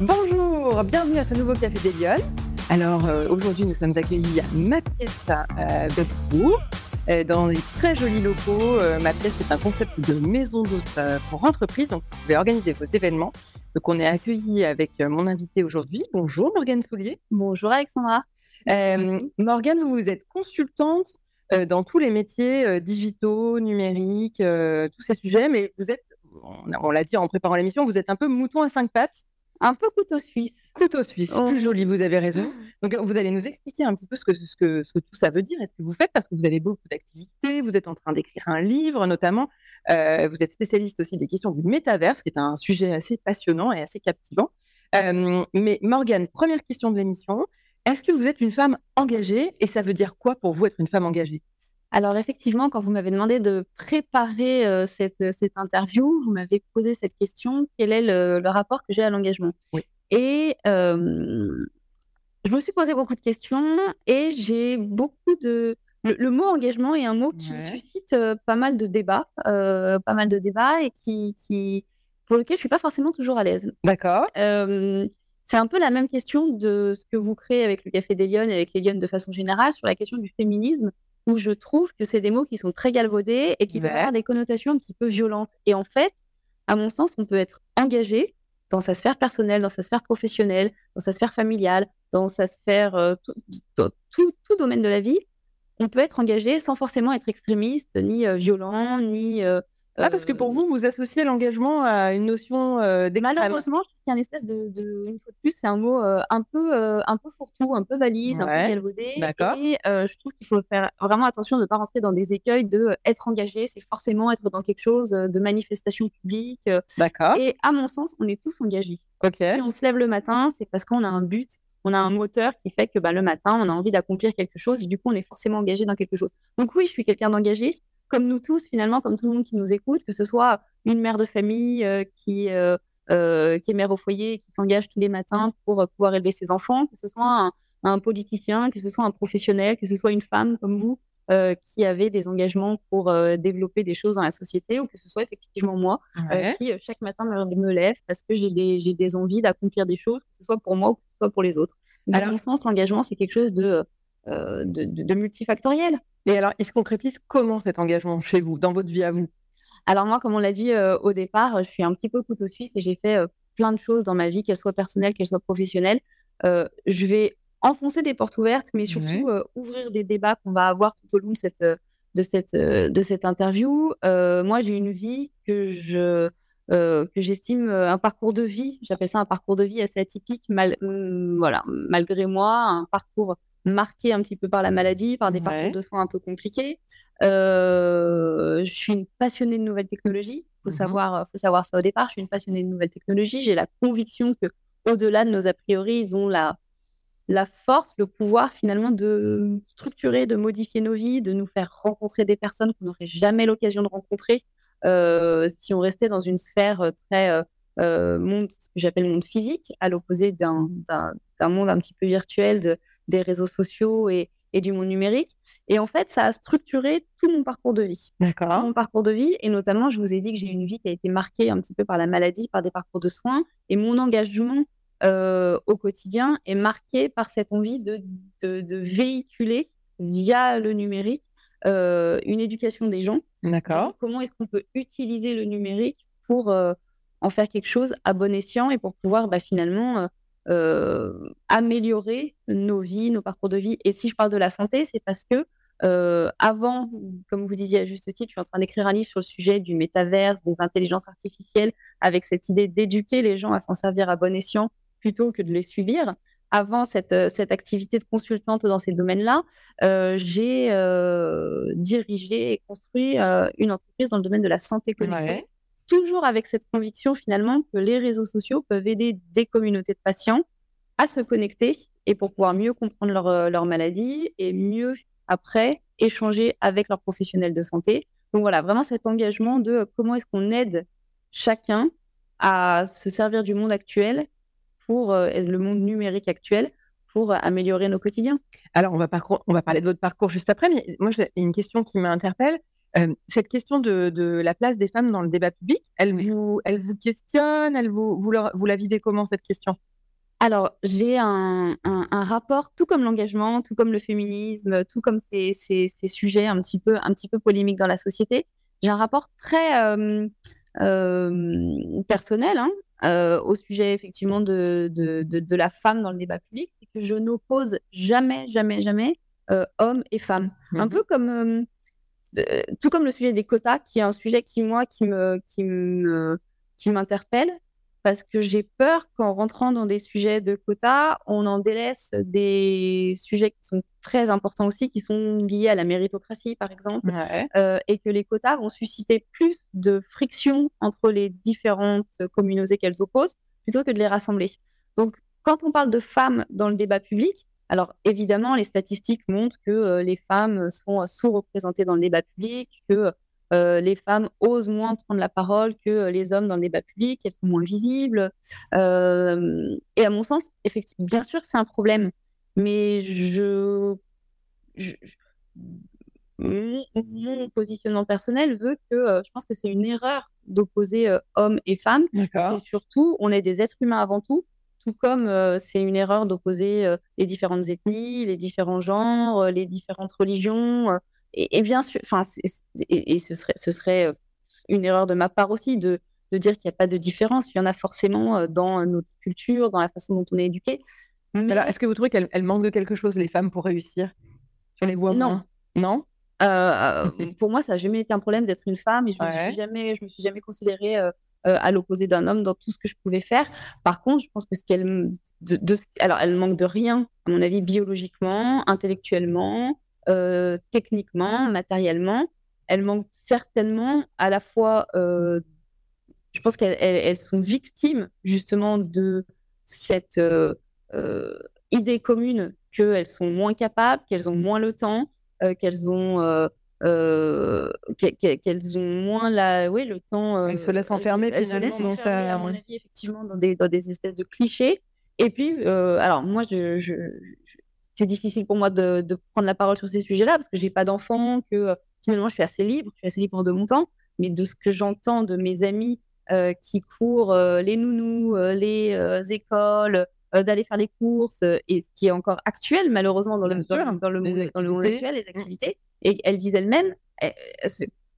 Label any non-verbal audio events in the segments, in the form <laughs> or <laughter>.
Bonjour, bienvenue à ce nouveau Café des Lyonnes. Alors euh, aujourd'hui, nous sommes accueillis à ma pièce euh, de euh, dans des très jolis locaux. Euh, ma pièce est un concept de maison d'hôte pour entreprise, donc vous pouvez organiser vos événements. Donc on est accueillis avec mon invité aujourd'hui. Bonjour Morgane Soulier. Bonjour Alexandra. Morgane, vous êtes consultante dans tous les métiers digitaux, numériques, tous ces sujets, mais vous êtes, on, l'a dit en préparant l'émission, vous êtes un peu mouton à cinq pattes. Un peu couteau suisse. Couteau suisse, oh. plus joli, vous avez raison. Donc, vous allez nous expliquer un petit peu ce que, ce que, ce que tout ça veut dire et ce que vous faites, parce que vous avez beaucoup d'activités, vous êtes en train d'écrire un livre notamment, euh, vous êtes spécialiste aussi des questions du métaverse, qui est un sujet assez passionnant et assez captivant. Euh, mais Morgane, première question de l'émission, est-ce que vous êtes une femme engagée et ça veut dire quoi pour vous être une femme engagée? Alors effectivement, quand vous m'avez demandé de préparer euh, cette, cette, interview, vous m'avez posé cette question, quel est le, rapport que j'ai à l'engagement? Oui. Et euh, je me suis posé beaucoup de questions et j'ai beaucoup de... Le, mot engagement est un mot qui ouais. suscite pas mal de débats, pas mal de débats et qui, qui, pour lequel je suis pas forcément toujours à l'aise. D'accord. c'est un peu la même question de ce que vous créez avec le Café des Lyonnes et avec les Lyonnes de façon générale sur la question du féminisme où je trouve que c'est des mots qui sont très galvaudés et qui peuvent avoir des connotations un petit peu violentes. Et en fait, à mon sens, on peut être engagé dans sa sphère personnelle, dans sa sphère professionnelle, dans sa sphère familiale, dans sa sphère, euh, tout, tout, tout, tout, domaine de la vie. On peut être engagé sans forcément être extrémiste, ni euh, violent, ni euh, ah, parce que pour vous, vous associez l'engagement à une notion euh, Malheureusement, je trouve qu'il y a une espèce de, de, une fois de plus, c'est un mot euh, un peu, euh, un peu fourre-tout, un peu valise, ouais. un peu galvaudé. D'accord. Et euh, je trouve qu'il faut faire vraiment attention de ne pas rentrer dans des écueils de euh, être engagé, c'est forcément être dans quelque chose euh, de manifestation publique. D'accord. Et à mon sens, on est tous engagés. Ok. Si on se lève le matin, c'est parce qu'on a un but, on a un moteur qui fait que bah, le matin, on a envie d'accomplir quelque chose et du coup, on est forcément engagé dans quelque chose. Donc oui, je suis quelqu'un d'engagé comme nous tous, finalement, comme tout le monde qui nous écoute, que ce soit une mère de famille euh, qui, euh, euh, qui est mère au foyer, qui s'engage tous les matins pour pouvoir élever ses enfants, que ce soit un, un, politicien, que ce soit un professionnel, que ce soit une femme comme vous, qui avait des engagements pour développer des choses dans la société, ou que ce soit effectivement moi, ouais. qui chaque matin me, me, lève parce que j'ai des, des envies d'accomplir des choses, que ce soit pour moi ou que ce soit pour les autres. Dans mon sens, l'engagement, c'est quelque chose de, de, de, de multifactoriel. Et alors, il se concrétise comment cet engagement chez vous, dans votre vie à vous? Alors moi, comme on l'a dit euh, au départ, je suis un petit peu couteau suisse et j'ai fait euh, plein de choses dans ma vie, qu'elles soient personnelles, qu'elles soient professionnelles. Euh, je vais enfoncer des portes ouvertes, mais surtout ouais. ouvrir des débats qu'on va avoir tout au long de cette, de cette, de cette interview. moi, j'ai une vie que je... Euh, que j'estime un parcours de vie, j'appelle ça un parcours de vie assez atypique, mal, voilà, malgré moi, un parcours marquée un petit peu par la maladie, par des ouais. parcours de soins un peu compliqués. Euh, je suis une passionnée de nouvelles technologies. Faut mmh. savoir, faut savoir ça au départ. Je suis une passionnée de nouvelles technologies. J'ai la conviction que, au-delà de nos a priori, ils ont la la force, le pouvoir finalement de structurer, de modifier nos vies, de nous faire rencontrer des personnes qu'on n'aurait jamais l'occasion de rencontrer euh, si on restait dans une sphère très euh, monde, ce que j'appelle monde physique, à l'opposé d'un monde un petit peu virtuel de, des réseaux sociaux et, et, du monde numérique. Et en fait, ça a structuré tout mon parcours de vie. D'accord. Mon parcours de vie. Et notamment, je vous ai dit que j'ai une vie qui a été marquée un petit peu par la maladie, par des parcours de soins. Et mon engagement euh, au quotidien est marqué par cette envie de, de, de véhiculer via le numérique euh, une éducation des gens. D'accord. Comment est-ce qu'on peut utiliser le numérique pour euh, en faire quelque chose à bon escient et pour pouvoir bah, finalement améliorer nos vies, nos parcours de vie. Et si je parle de la santé, c'est parce que euh, avant, comme vous disiez à juste titre, je suis en train d'écrire un livre sur le sujet du métaverse, des intelligences artificielles, avec cette idée d'éduquer les gens à s'en servir à bon escient plutôt que de les subir. Avant cette, cette activité de consultante dans ces domaines-là, euh, j'ai euh, dirigé et construit euh, une entreprise dans le domaine de la santé connectée. Toujours avec cette conviction finalement que les réseaux sociaux peuvent aider des communautés de patients à se connecter et pour pouvoir mieux comprendre leur, leur maladie et mieux après échanger avec leurs professionnels de santé. Donc voilà, vraiment cet engagement de comment est-ce qu'on aide chacun à se servir du monde actuel pour euh, le monde numérique actuel pour améliorer nos quotidiens. Alors, on va, on va parler de votre parcours juste après, mais moi, j'ai une question qui m'interpelle. Euh, cette question de, de, la place des femmes dans le débat public, elle vous, elle vous questionne, elle vous, vous, leur, vous la vivez comment cette question? Alors, j'ai un, un, rapport, tout comme l'engagement, tout comme le féminisme, tout comme ces, ces, ces, sujets un petit, peu, un petit peu polémiques dans la société, j'ai un rapport très euh, euh, personnel hein, euh, au sujet effectivement de, de, de, la femme dans le débat public, c'est que je n'oppose jamais, jamais, jamais hommes et femmes. Un mmh peu comme, tout comme le sujet des quotas, qui est un sujet qui, moi, qui me, qui me, qui m'interpelle parce que j'ai peur qu'en rentrant dans des sujets de quotas, on en délaisse des sujets qui sont très importants aussi, qui sont liés à la méritocratie, par exemple, euh, et que les quotas vont susciter plus de friction entre les différentes communautés qu'elles opposent, plutôt que de les rassembler. Donc, quand on parle de femmes dans le débat public, alors évidemment, les statistiques montrent que euh, les femmes sont sous-représentées dans le débat public, que euh, les femmes osent moins prendre la parole que euh, les hommes dans le débat public, elles sont moins visibles. Euh, et à mon sens, effectivement, bien sûr, c'est un problème, mais je, mon, positionnement personnel veut que je pense que c'est une erreur d'opposer hommes et femmes. C'est surtout, on est des êtres humains avant tout, tout comme c'est une erreur d'opposer les différentes ethnies, les différents genres, les différentes religions. Et, bien sûr, enfin, et, ce serait, ce serait euh, une erreur de ma part aussi de, de dire qu'il n'y a pas de différence. Il y en a forcément euh, dans notre culture, dans la façon dont on est éduqué. Alors, est-ce que vous trouvez qu'elles manquent de quelque chose, les femmes, pour réussir? On les voit Non. Non? Euh, Pour moi, ça n'a jamais été un problème d'être une femme et je ne me, suis jamais, je me suis jamais considérée à l'opposé d'un homme dans tout ce que je pouvais faire. Par contre, je pense que ce qu'elle. De, alors, elle manque de rien, à mon avis, biologiquement, intellectuellement, euh, techniquement, matériellement. Elles manquent certainement à la fois, euh, je pense qu'elles sont victimes justement de cette euh, idée commune qu'elles sont moins capables, qu'elles ont moins le temps, qu'elles ont qu'elles ont moins la, oui, le temps. elles se laissent enfermer elles, finalement se laissent enfermer, à mon avis, effectivement, dans des, dans des espèces de clichés. Et puis, alors moi, je, je, c'est difficile pour moi de, prendre la parole sur ces sujets-là parce que j'ai pas d'enfants, que euh, finalement je suis assez libre, je suis assez libre de mon temps. Mais de ce que j'entends de mes amis euh, qui courent euh, les nounous, les écoles, d'aller faire les courses, et ce qui est encore actuel malheureusement dans, le, dans, le, monde, dans le monde actuel, les activités, et elles disent elles-mêmes, eh,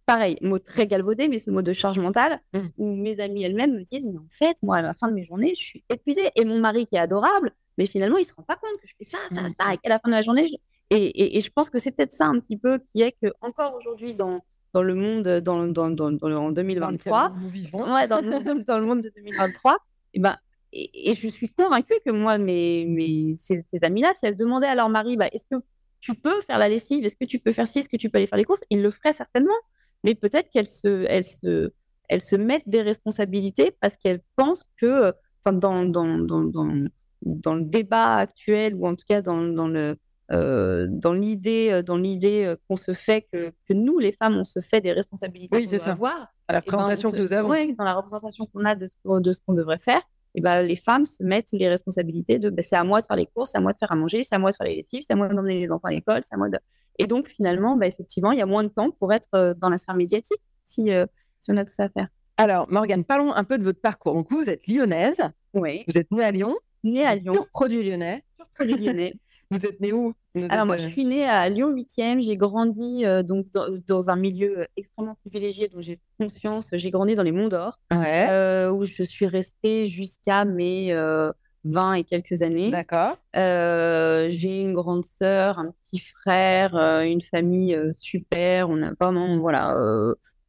pareil, mot très galvaudé, mais ce mot de charge mentale, mmh. où mes amies elles-mêmes me disent, mais en fait, moi, à la fin de mes journées, je suis épuisée. Et mon mari, qui est adorable, mais finalement, il se rend pas compte que je fais ça, ça, mmh. ça, et qu'à la fin de la journée, et, et, je pense que c'est peut-être ça un petit peu qui est que encore aujourd'hui dans dans le monde dans, dans, dans, dans en 2023, nous vivons. Ouais, dans, dans, le monde de 2023, <laughs> et ben et, je suis convaincue que moi, mes, mes ces, amis-là, si elles demandaient à leur mari, bah, est-ce que tu peux faire la lessive, est-ce que tu peux faire ci, est-ce que tu peux aller faire les courses, ils le feraient certainement. Mais peut-être qu'elles se, elles se, elles se mettent des responsabilités parce qu'elles pensent que, enfin, dans, dans, dans, dans, dans le débat actuel ou en tout cas dans, dans le euh, dans l'idée dans l'idée qu'on se fait que, que, nous les femmes on se fait des responsabilités oui, c'est ça. avoir à la ben, présentation que nous avons. oui, dans la représentation qu'on a de ce, de ce qu'on devrait faire et ben, les femmes se mettent les responsabilités de ben, c'est à moi de faire les courses, c'est à moi de faire à manger, c'est à moi de faire les lessives, c'est à moi d'emmener les enfants à l'école, c'est à moi de... Et donc, finalement, ben, effectivement, il y a moins de temps pour être euh, dans la sphère médiatique si, euh, si on a tout ça à faire. Alors, Morgane, parlons un peu de votre parcours. Donc, vous êtes lyonnaise. Oui. Vous êtes née à Lyon. Née à Lyon. Pur produit lyonnais. Pur produit lyonnais. <laughs> Vous êtes né où Alors moi, je suis née à Lyon 8e. J'ai grandi euh, donc dans, un milieu euh, extrêmement privilégié dont j'ai conscience. J'ai grandi dans les Monts d'Or, euh, où je suis restée jusqu'à mes 20 et quelques années. D'accord. j'ai une grande sœur, un petit frère, une famille super. On a vraiment, voilà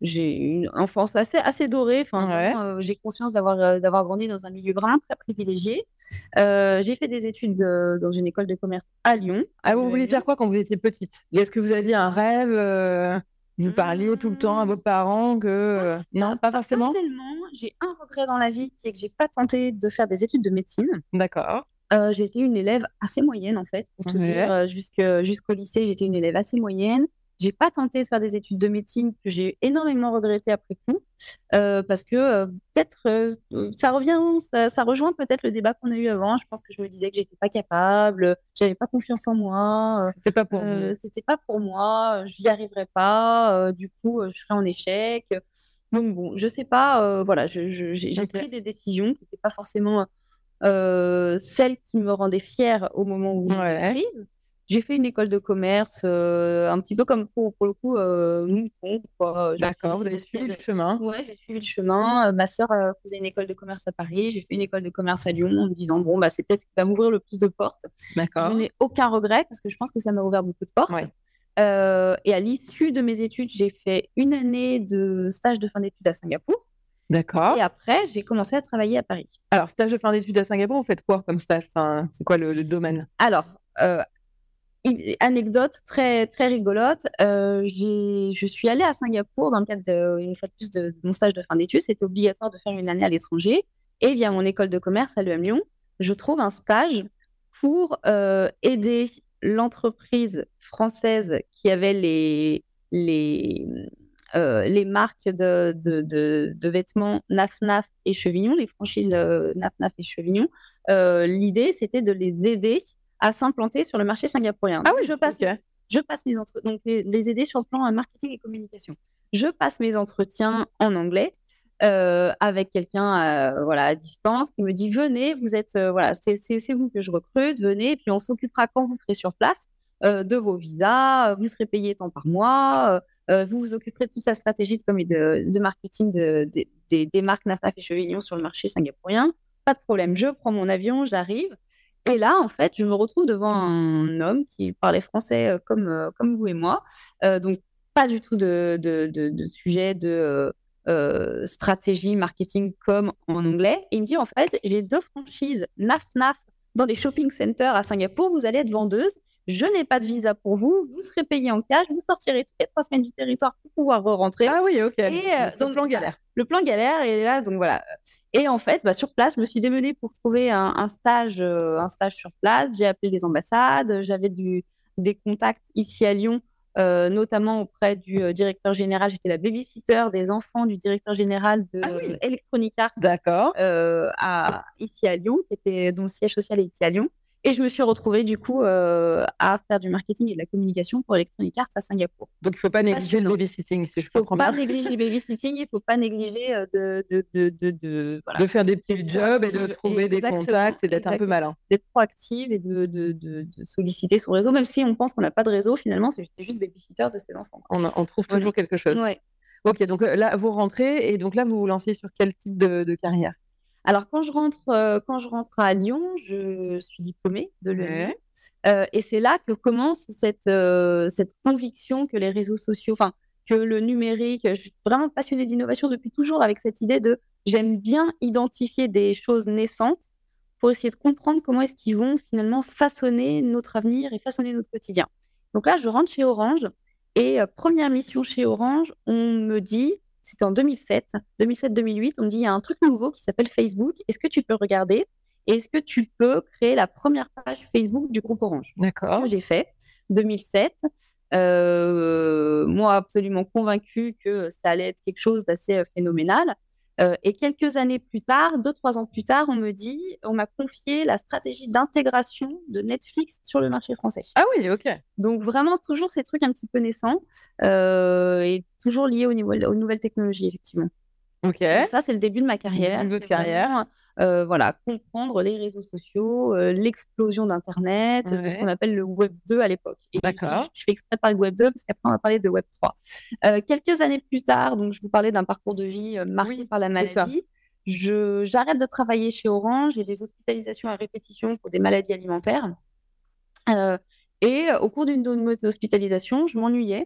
j'ai une enfance assez, assez dorée. Enfin, euh, j'ai conscience d'avoir, euh, d'avoir grandi dans un milieu vraiment très privilégié. Euh, j'ai fait des études dans une école de commerce à Lyon. Ah, vous vouliez faire quoi quand vous étiez petite? Est-ce que vous aviez un rêve Vous parliez tout le temps à vos parents que non, pas forcément. Pas tellement. J'ai un regret dans la vie qui est que j'ai pas tenté de faire des études de médecine. D'accord. j'ai été une élève assez moyenne en fait, pour te dire. jusqu'au lycée, j'étais une élève assez moyenne. J'ai pas tenté de faire des études de médecine que j'ai énormément regretté après coup, euh, parce que euh, peut-être euh, ça revient, ça, rejoint peut-être le débat qu'on a eu avant. Je pense que je me disais que j'étais pas capable, j'avais pas confiance en moi. C'était pas pour C'était pas pour moi, je n'y arriverais pas. du coup, je serais en échec. Donc bon, je sais pas. voilà, j'ai pris des décisions qui n'étaient pas forcément celle qui me rendait fière au moment où ouais. prise. J'ai fait une école de commerce, un petit peu comme pour, pour le coup, mouton. D'accord, vous avez suivi le chemin. Oui, j'ai suivi le chemin. ma sœur faisait une école de commerce à Paris. J'ai fait une école de commerce à Lyon en me disant, bon, bah, c'est peut-être ce qui va m'ouvrir le plus de portes. D'accord. Je n'ai aucun regret parce que je pense que ça m'a ouvert beaucoup de portes. et à l'issue de mes études, j'ai fait une année de stage de fin d'études à Singapour. D'accord. Et après, j'ai commencé à travailler à Paris. Alors, stage de fin d'études à Singapour, vous faites quoi comme stage? Enfin, C'est quoi le, domaine? Alors, anecdote très très rigolote. Euh, je suis allée à Singapour dans le cadre de, une fois de plus de, mon stage de fin d'études. C'était obligatoire de faire une année à l'étranger. Et via mon école de commerce à l'EM Lyon, je trouve un stage pour euh, aider l'entreprise française qui avait les les euh, les marques de, de, vêtements Naf Naf et Chevignon, les franchises Naf Naf et Chevignon. L'idée, c'était de les aider à s'implanter sur le marché singapourien. Ah oui, je passe. Je passe mes entretiens, donc les, aider sur le plan marketing et communication. Je passe mes entretiens en anglais euh, avec quelqu'un euh, voilà à distance qui me dit venez, vous êtes euh, voilà c'est vous que je recrute, venez, puis on s'occupera quand vous serez sur place de vos visas, vous serez payé tant par mois, vous vous occuperez de toute la stratégie de, de, de marketing de, des marques Nafnaf et Chevignon sur le marché singapourien. Pas de problème, je prends mon avion, j'arrive. Et là, en fait, je me retrouve devant un homme qui parlait français euh, comme, euh, comme vous et moi. Euh, donc, pas du tout de, sujet de stratégie marketing comme en anglais. Et il me dit, en fait, j'ai deux franchises NAF-NAF dans des shopping centers à Singapour. Vous allez être vendeuse je n'ai pas de visa pour vous, vous serez payé en cash, vous sortirez toutes les trois semaines du territoire pour pouvoir re-rentrer. Ah oui, ok. Et euh, donc, le plan galère. Le plan galère, et là, donc voilà. Et en fait, bah, sur place, je me suis démenée pour trouver un, stage, euh, un stage sur place. J'ai appelé les ambassades, j'avais des contacts ici à Lyon. Euh, notamment auprès du directeur général, j'étais la babysitter des enfants du directeur général de ah Electronic Arts D'accord. ici à Lyon, qui était, dont le siège social est ici à Lyon. Et je me suis retrouvée du coup euh, à faire du marketing et de la communication pour Electronic Arts à Singapour. Donc il ne faut pas négliger le babysitting, si je peux comprendre. Il ne faut pas négliger le babysitting, il ne faut pas négliger de, de, de, de, de faire des petits jobs et de trouver des contacts et d'être un peu malin. D'être proactive et de, de, solliciter son réseau, même si on pense qu'on n'a pas de réseau, finalement, c'est juste babysitter de ses enfants. On, on trouve toujours quelque chose. Ouais. Ok, donc euh, là, vous rentrez et donc là, vous vous lancez sur quel type de carrière? Alors, quand je rentre, euh, quand je rentre à Lyon, je suis diplômée de l'EM. Euh, et c'est là que commence cette, euh, cette conviction que les réseaux sociaux, enfin, que le numérique, je suis vraiment passionnée d'innovation depuis toujours avec cette idée de j'aime bien identifier des choses naissantes pour essayer de comprendre comment est-ce qu'ils vont finalement façonner notre avenir et façonner notre quotidien. Donc là, je rentre chez Orange et première mission chez Orange, on me dit c'était en 2007, 2007-2008. On me dit il y a un truc nouveau qui s'appelle Facebook. Est-ce que tu peux regarder? Et est-ce que tu peux créer la première page Facebook du groupe Orange? D'accord. Ce que j'ai fait. 2007. Euh, moi, absolument convaincu que ça allait être quelque chose d'assez euh, phénoménal. Euh, et quelques années plus tard, deux, trois ans plus tard, on me dit, on m'a confié la stratégie d'intégration de Netflix sur le marché français. Ah oui, ok. Donc vraiment toujours ces trucs un petit peu naissants euh, et toujours liés au niveau, aux nouvelles technologies, effectivement. Ok. ça, c'est le début de ma carrière. De carrière. Euh, voilà, comprendre les réseaux sociaux, euh, l'explosion d'Internet, ce qu'on appelle le Web 2 à l'époque. D'accord. Je, fais exprès de parler de Web 2 parce qu'après, on va parler de Web 3. Euh, quelques années plus tard, donc je vous parlais d'un parcours de vie marqué par la maladie. J'arrête de travailler chez Orange, j'ai des hospitalisations à répétition pour des maladies alimentaires. Et euh, au cours d'une hospitalisation, je m'ennuyais.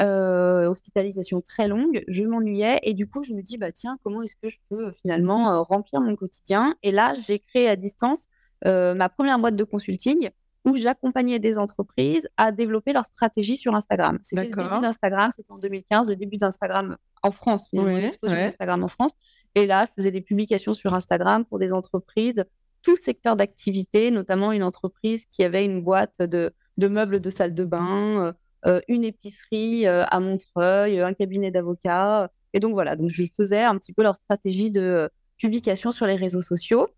Euh, hospitalisation très longue, je m'ennuyais. Et du coup, je me dis, bah, tiens, comment est-ce que je peux euh, finalement remplir mon quotidien? Et là, j'ai créé à distance ma première boîte de consulting où j'accompagnais des entreprises à développer leur stratégie sur Instagram. C'était le début d'Instagram, c'était en 2015, le début d'Instagram en France, l'explosion d'Instagram en France. Et là, je faisais des publications sur Instagram pour des entreprises, tout secteur d'activité, notamment une entreprise qui avait une boîte de de meubles de salle de bain, euh, euh, une épicerie euh, à Montreuil, un cabinet d'avocats. Et donc voilà, donc je faisais un petit peu leur stratégie de publication sur les réseaux sociaux.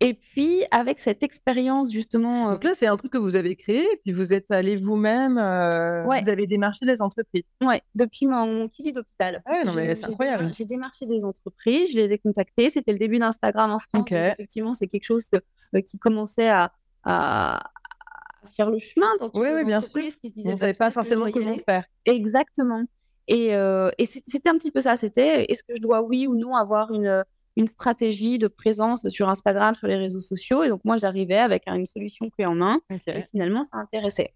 Et puis, avec cette expérience, justement. Donc là, c'est un truc que vous avez créé, puis vous êtes allé vous-même, vous avez démarché des entreprises. Oui, depuis mon petit lit d'hôpital. Ah non, mais c'est incroyable. J'ai démarché des entreprises, je les ai contactées. C'était le début d'Instagram en France. effectivement, c'est quelque chose qui commençait à, à, faire le chemin dans toutes oui, les oui, bien sûr. qui se disaient. Vous ne savez pas forcément comment faire. Exactement. Et, et c'était un petit peu ça. C'était est-ce que je dois, oui ou non, avoir une une stratégie de présence sur Instagram, sur les réseaux sociaux? Et donc, moi, j'arrivais avec une solution clé en main. Et finalement, ça intéressait.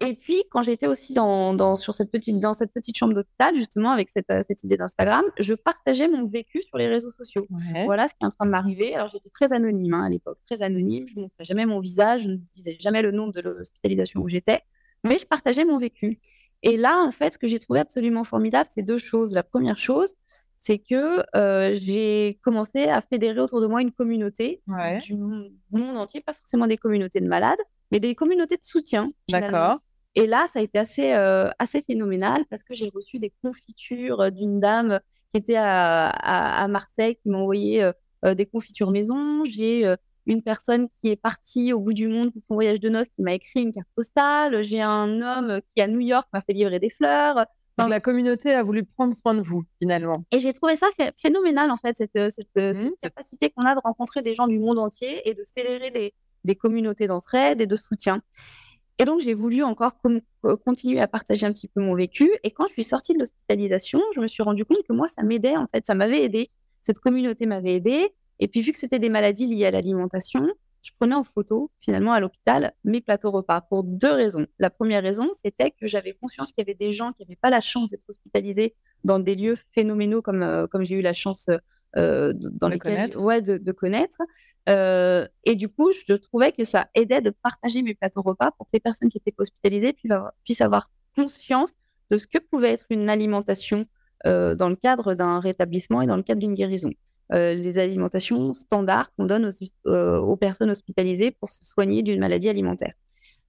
Et puis, quand j'étais aussi dans, dans, sur cette petite, dans cette petite chambre d'hôpital, justement, avec cette, euh, cette idée d'Instagram, je partageais mon vécu sur les réseaux sociaux. Voilà ce qui est en train de m'arriver. Alors, j'étais très anonyme hein, à l'époque, très anonyme. Je ne montrais jamais mon visage, je ne disais jamais le nom de l'hospitalisation où j'étais, mais je partageais mon vécu. Et là, en fait, ce que j'ai trouvé absolument formidable, c'est deux choses. La première chose, c'est que j'ai commencé à fédérer autour de moi une communauté du monde entier, pas forcément des communautés de malades, mais des communautés de soutien. D'accord. Et là, ça a été assez, assez phénoménal parce que j'ai reçu des confitures d'une dame qui était à, à, Marseille, qui m'a envoyé des confitures maison. J'ai une personne qui est partie au bout du monde pour son voyage de noces qui m'a écrit une carte postale. J'ai un homme qui, à New York, m'a fait livrer des fleurs. Donc la communauté a voulu prendre soin de vous, finalement. Et j'ai trouvé ça phénoménal, en fait, cette, euh, euh, mmh. capacité qu'on a de rencontrer des gens du monde entier et de fédérer des, des communautés d'entraide et de soutien. Et donc, j'ai voulu encore euh, continuer à partager un petit peu mon vécu. Et quand je suis sortie de l'hospitalisation, je me suis rendu compte que moi, ça m'aidait, en fait, ça m'avait aidé. Cette communauté m'avait aidé. Et puis, vu que c'était des maladies liées à l'alimentation, je prenais en photo, finalement, à l'hôpital, mes plateaux repas pour deux raisons. La première raison, c'était que j'avais conscience qu'il y avait des gens qui n'avaient pas la chance d'être hospitalisés dans des lieux phénoménaux comme, euh, comme j'ai eu la chance euh, dans de connaître. Ouais, de, connaître. Euh, et du coup, je trouvais que ça aidait de partager mes plateaux repas pour que les personnes qui étaient hospitalisées puissent avoir conscience de ce que pouvait être une alimentation dans le cadre d'un rétablissement et dans le cadre d'une guérison. Euh, les alimentations standards qu'on donne euh, aux, personnes hospitalisées pour se soigner d'une maladie alimentaire.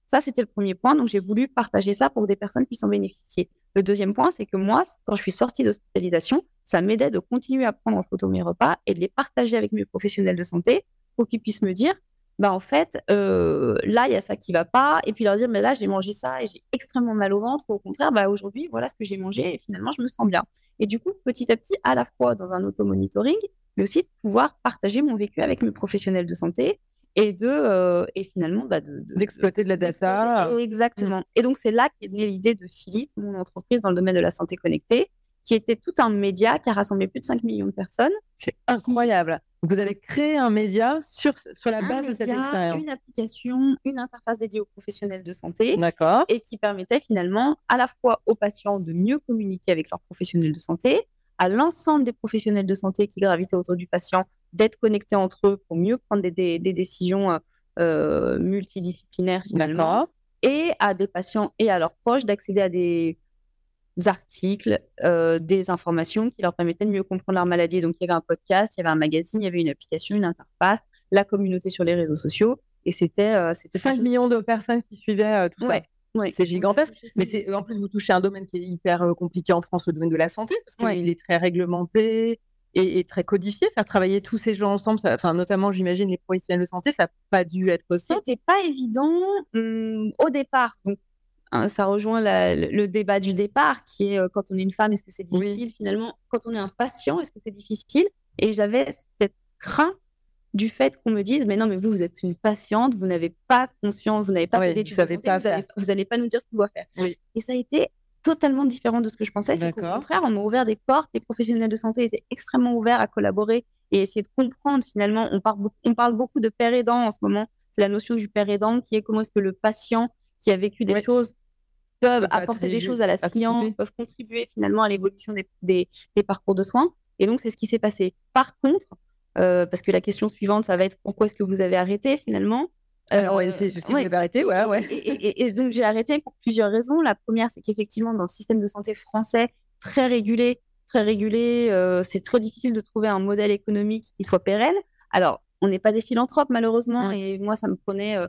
Ça, c'était le premier point. Donc, j'ai voulu partager ça pour des personnes qui sont bénéficiées. Le deuxième point, c'est que moi, quand je suis sortie d'hospitalisation, ça m'aidait de continuer à prendre en photo mes repas et de les partager avec mes professionnels de santé pour qu'ils puissent me dire, bah en fait, euh, là, il y a ça qui va pas. Et puis leur dire, mais là, j'ai mangé ça et j'ai extrêmement mal au ventre. Au contraire, bah, aujourd'hui, voilà ce que j'ai mangé et finalement, je me sens bien. Et du coup, petit à petit, à la fois dans un auto-monitoring mais aussi de pouvoir partager mon vécu avec mes professionnels de santé et de euh, et finalement bah, d'exploiter de, la data. Exactement. Et donc c'est là qu'est née l'idée de Philit, mon entreprise dans le domaine de la santé connectée, qui était tout un média qui a rassemblé plus de 5 millions de personnes. C'est incroyable. Vous avez créé un média sur, sur la base de cette expérience. Une application, une interface dédiée aux professionnels de santé. D'accord. Et qui permettait finalement à la fois aux patients de mieux communiquer avec leurs professionnels de santé, à l'ensemble des professionnels de santé qui gravitaient autour du patient d'être connectés entre eux pour mieux prendre des, décisions euh, euh, multidisciplinaires finalement. Et à des patients et à leurs proches d'accéder à des articles, euh, des informations qui leur permettaient de mieux comprendre leur maladie. Donc il y avait un podcast, il y avait un magazine, il y avait une application, une interface, la communauté sur les réseaux sociaux. Et c'était... c'était 5 millions de personnes qui suivaient tout ça c'est gigantesque. Mais c'est en plus vous touchez un domaine qui est hyper euh, compliqué en France, le domaine de la santé, parce qu'il est très réglementé et, très codifié. Faire travailler tous ces gens ensemble, enfin notamment j'imagine les professionnels de santé, ça n'a pas dû être simple. C'était pas évident hum, au départ. Donc hein, ça rejoint le débat du départ, qui est euh, quand on est une femme, est-ce que c'est difficile finalement? Quand on est un patient, est-ce que c'est difficile? Et j'avais cette crainte du fait qu'on me dise mais non mais vous vous êtes une patiente vous n'avez pas conscience vous n'avez pas fait d'études vous n'allez pas nous dire ce qu'on doit faire. Et ça a été totalement différent de ce que je pensais c'est qu'au contraire on m'a ouvert des portes les professionnels de santé étaient extrêmement ouverts à collaborer et essayer de comprendre finalement on parle on parle beaucoup de père aidant en ce moment c'est la notion du père aidant qui est comment est-ce que le patient qui a vécu des choses peuvent apporter des choses à la science peuvent contribuer finalement à l'évolution des, des parcours de soins et donc c'est ce qui s'est passé par contre euh, parce que la question suivante, ça va être pourquoi est-ce que vous avez arrêté finalement? Alors, ouais, c'est si ouais. vous arrêté, ouais, ouais. Et, donc j'ai arrêté pour plusieurs raisons. La première, c'est qu'effectivement, dans le système de santé français, très régulé, très régulé, euh, c'est très difficile de trouver un modèle économique qui soit pérenne. Alors, on n'est pas des philanthropes malheureusement, et moi, ça me prenait euh,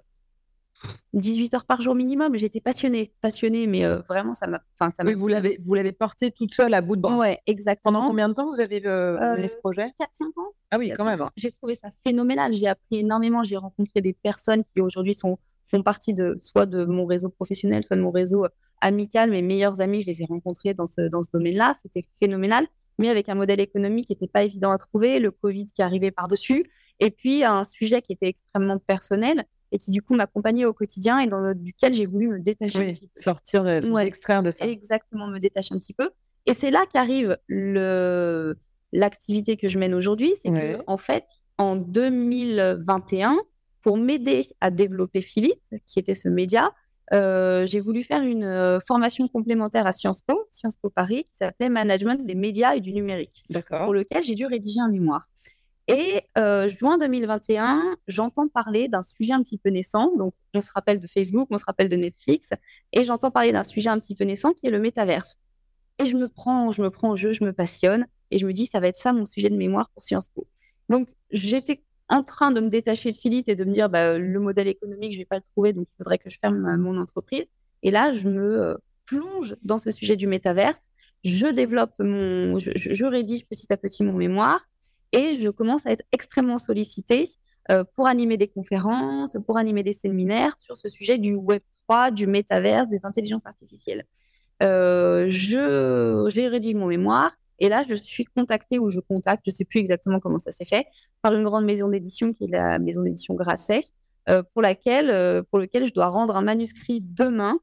18 heures par jour minimum. J'étais passionnée, passionnée, mais euh, vraiment, ça m'a. Oui, vous l'avez, vous l'avez porté toute seule à bout de bras. Ouais, exactement. Pendant combien de temps vous avez euh, mené ce projet? 4-5 ans. Ah oui, quand même. J'ai trouvé ça phénoménal. J'ai appris énormément. J'ai rencontré des personnes qui aujourd'hui sont font partie de soit de mon réseau professionnel, soit de mon réseau amical. Mes meilleurs amis, je les ai rencontrés dans ce, dans ce domaine-là. C'était phénoménal mais avec un modèle économique qui n'était pas évident à trouver, le Covid qui arrivait par-dessus, et puis un sujet qui était extrêmement personnel et qui du coup m'accompagnait au quotidien et dans le, duquel j'ai voulu me détacher un petit peu. Sortir, de, extraire de ça. Exactement, me détacher un petit peu. Et c'est là qu'arrive le l'activité que je mène aujourd'hui, c'est qu'en que en fait, en 2021, pour m'aider à développer Philip, qui était ce média, euh, j'ai voulu faire une euh, formation complémentaire à Sciences Po, Sciences Po Paris, qui s'appelait Management des médias et du numérique, pour lequel j'ai dû rédiger un mémoire. Et euh, juin 2021, j'entends parler d'un sujet un petit peu naissant. Donc, on se rappelle de Facebook, on se rappelle de Netflix, et j'entends parler d'un sujet un petit peu naissant qui est le métaverse. Et je me prends, je me prends au jeu, je me passionne, et je me dis, ça va être ça mon sujet de mémoire pour Sciences Po. Donc, j'étais en train de me détacher de Philippe et de me dire bah, le modèle économique, je ne vais pas le trouver, donc il faudrait que je ferme mon entreprise. Et là, je me euh, plonge dans ce sujet du métaverse. Je développe mon, je, rédige petit à petit mon mémoire et je commence à être extrêmement sollicitée euh, pour animer des conférences, pour animer des séminaires sur ce sujet du Web 3, du métaverse, des intelligences artificielles. Euh, j'ai rédigé mon mémoire et là, je suis contactée ou je contacte, je ne sais plus exactement comment ça s'est fait, par une grande maison d'édition qui est la maison d'édition Grasset, euh, pour laquelle, euh, pour lequel je dois rendre un manuscrit demain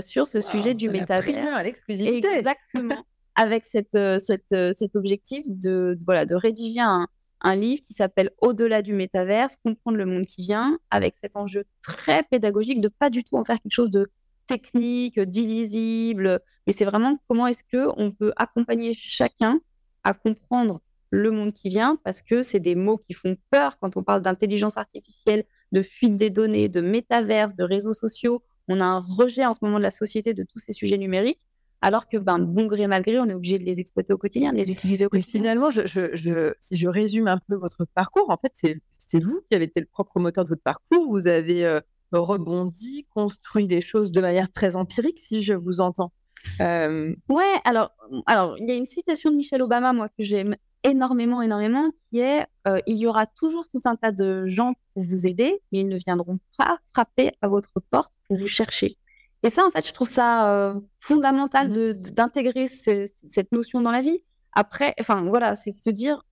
sur ce sujet du métavers. à l'exclusivité. Exactement. Avec cette, cette, cet objectif de, rédiger un, un livre qui s'appelle Au-delà du métaverse, comprendre le monde qui vient, avec cet enjeu très pédagogique de pas du tout en faire quelque chose de technique, d'illisible, mais c'est vraiment comment est-ce que on peut accompagner chacun à comprendre le monde qui vient, parce que c'est des mots qui font peur quand on parle d'intelligence artificielle, de fuite des données, de métaverse, de réseaux sociaux. On a un rejet en ce moment de la société de tous ces sujets numériques, alors que, ben, bon gré mal gré, on est obligé de les exploiter au quotidien, de les utiliser au quotidien. finalement, je, je, si je résume un peu votre parcours, en fait, c'est vous qui avez été le propre moteur de votre parcours. Vous avez euh, rebondit, construit des choses de manière très empirique, si je vous entends. Euh... Ouais, alors, alors il y a une citation de Michelle Obama, moi, que j'aime énormément, énormément, qui est euh, Il y aura toujours tout un tas de gens pour vous aider, mais ils ne viendront pas frapper à votre porte pour vous chercher. Et ça, en fait, je trouve ça euh, fondamental mmh. d'intégrer cette notion dans la vie. Après, enfin, voilà, c'est se dire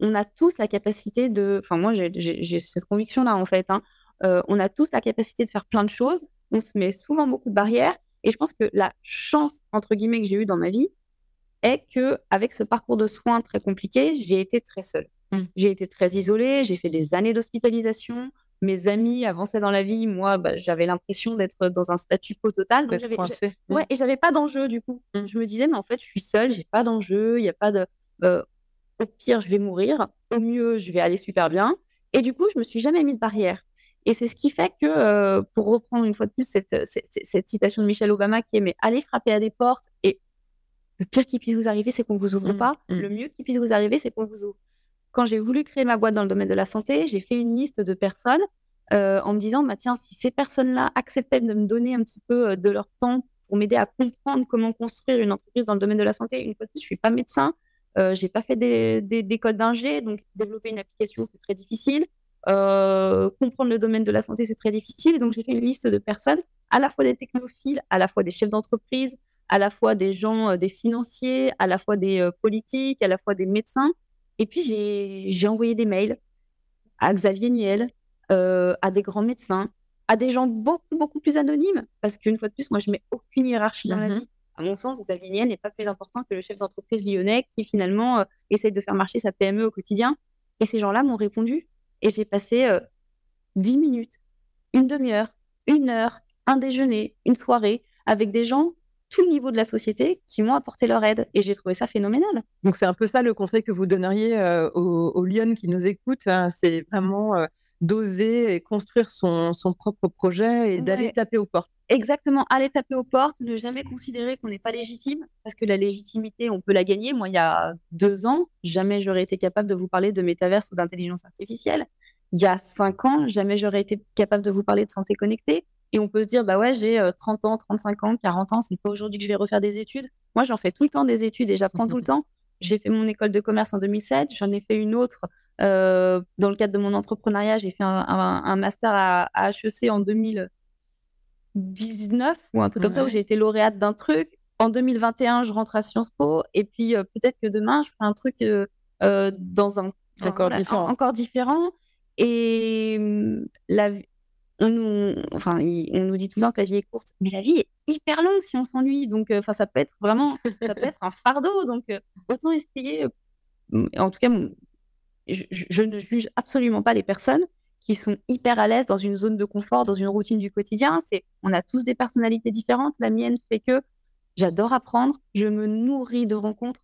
on a tous la capacité de. Enfin, moi, j'ai cette conviction-là, en fait. Hein, euh, on a tous la capacité de faire plein de choses. On se met souvent beaucoup de barrières. Et je pense que la chance, entre guillemets, que j'ai eue dans ma vie est que avec ce parcours de soins très compliqué, j'ai été très seule. Mmh. J'ai été très isolée. J'ai fait des années d'hospitalisation. Mes amis avançaient dans la vie. Moi, bah, j'avais l'impression d'être dans un statu quo total. Donc mmh. Ouais, et j'avais pas d'enjeu du coup. Mmh. Je me disais, mais en fait, je suis seule. J'ai pas d'enjeu. Il n'y a pas de. Euh, au pire, je vais mourir. Au mieux, je vais aller super bien. Et du coup, je me suis jamais mis de barrière. Et c'est ce qui fait que, euh, pour reprendre une fois de plus cette, cette, citation de Michelle Obama qui est mais allez frapper à des portes et le pire qui puisse vous arriver, c'est qu'on vous ouvre mmh, pas. Mmh. Le mieux qui puisse vous arriver, c'est qu'on vous ouvre. Quand j'ai voulu créer ma boîte dans le domaine de la santé, j'ai fait une liste de personnes euh, en me disant, bah, tiens, si ces personnes-là acceptaient de me donner un petit peu euh, de leur temps pour m'aider à comprendre comment construire une entreprise dans le domaine de la santé, une fois de plus, je suis pas médecin, euh, j'ai pas fait des, des, des codes d'ingé, donc développer une application, c'est très difficile. Euh, comprendre le domaine de la santé, c'est très difficile. Donc, j'ai fait une liste de personnes, à la fois des technophiles, à la fois des chefs d'entreprise, à la fois des gens, des financiers, à la fois des politiques, à la fois des médecins. Et puis, j'ai envoyé des mails à Xavier Niel, à des grands médecins, à des gens beaucoup, beaucoup plus anonymes. Parce qu'une fois de plus, moi, je mets aucune hiérarchie dans la mmh vie. À mon sens, Xavier Niel n'est pas plus important que le chef d'entreprise lyonnais qui, finalement, essaye de faire marcher sa PME au quotidien. Et ces gens-là m'ont répondu. Et j'ai passé euh, dix minutes, une demi-heure, une heure, un déjeuner, une soirée avec des gens tout niveau de la société qui m'ont apporté leur aide et j'ai trouvé ça phénoménal. Donc c'est un peu ça le conseil que vous donneriez euh, aux, Lyon qui nous écoutent, hein. c'est vraiment euh, d'oser et construire son, propre projet et d'aller taper aux portes. Exactement, aller taper aux portes, ne jamais considérer qu'on n'est pas légitime, parce que la légitimité, on peut la gagner. Moi, il y a deux ans, jamais j'aurais été capable de vous parler de métaverse ou d'intelligence artificielle. Il y a cinq ans, jamais j'aurais été capable de vous parler de santé connectée. Et on peut se dire, bah ouais, j'ai 30 ans, 35 ans, 40 ans, c'est pas aujourd'hui que je vais refaire des études. Moi, j'en fais tout le temps des études et j'apprends tout le <laughs> temps. J'ai fait mon école de commerce en 2007, j'en ai fait une autre dans le cadre de mon entrepreneuriat. J'ai fait un, master à, HEC en 2019 ou un truc comme ça où j'ai été lauréate d'un truc. En 2021, je rentre à Sciences Po et puis peut-être que demain, je ferai un truc dans un encore, différent. encore différent. Et mmh, la, on nous, enfin, on nous dit tout le temps que la vie est courte, mais la vie est hyper longue si on s'ennuie. Donc, enfin, ça peut être vraiment, ça peut être un fardeau. Donc, autant essayer. En tout cas, je, ne juge absolument pas les personnes qui sont hyper à l'aise dans une zone de confort, dans une routine du quotidien. C'est, on a tous des personnalités différentes. La mienne fait que j'adore apprendre, je me nourris de rencontres.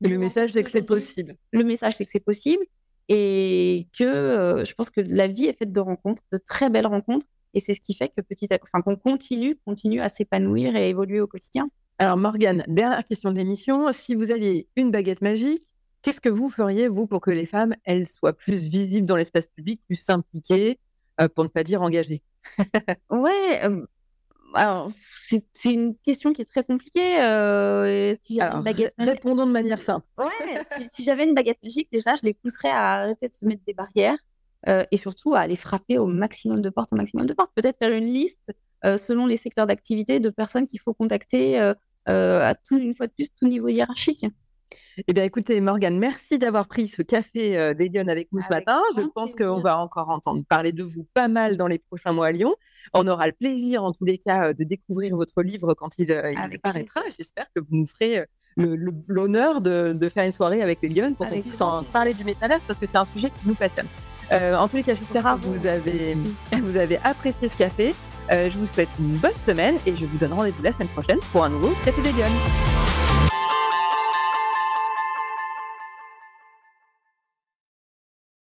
le message, c'est que c'est possible. Le message, c'est que c'est possible et que euh, je pense que la vie est faite de rencontres, de très belles rencontres. Et c'est ce qui fait que petit à enfin, qu'on continue, continue à s'épanouir et à évoluer au quotidien. Alors Morgane, dernière question de l'émission. Si vous aviez une baguette magique, Qu'est-ce que vous feriez, vous, pour que les femmes, elles soient plus visibles dans l'espace public, plus impliquées, euh, pour ne pas dire engagées? Ouais, alors c'est une question qui est très compliquée. Euh, si baguette Répondons de manière simple. Ouais, si, j'avais une baguette magique, déjà, je les pousserais à arrêter de se mettre des barrières euh, et surtout à aller frapper au maximum de portes, au maximum de portes. Peut-être faire une liste selon les secteurs d'activité de personnes qu'il faut contacter à tout, une fois de plus, tout niveau hiérarchique. Eh bien, écoutez, Morgane, merci d'avoir pris ce café euh, des avec nous ce matin. Je pense qu'on va encore entendre parler de vous pas mal dans les prochains mois à Lyon. On aura le plaisir, en tous les cas, euh, de découvrir votre livre quand il, euh, paraîtra. J'espère que vous nous ferez l'honneur de, faire une soirée avec les pour qu'on puisse en parler du métaverse parce que c'est un sujet qui nous passionne. en tous les cas, j'espère que vous avez, <laughs> vous avez apprécié ce café. je vous souhaite une bonne semaine et je vous donne rendez-vous la semaine prochaine pour un nouveau Café des.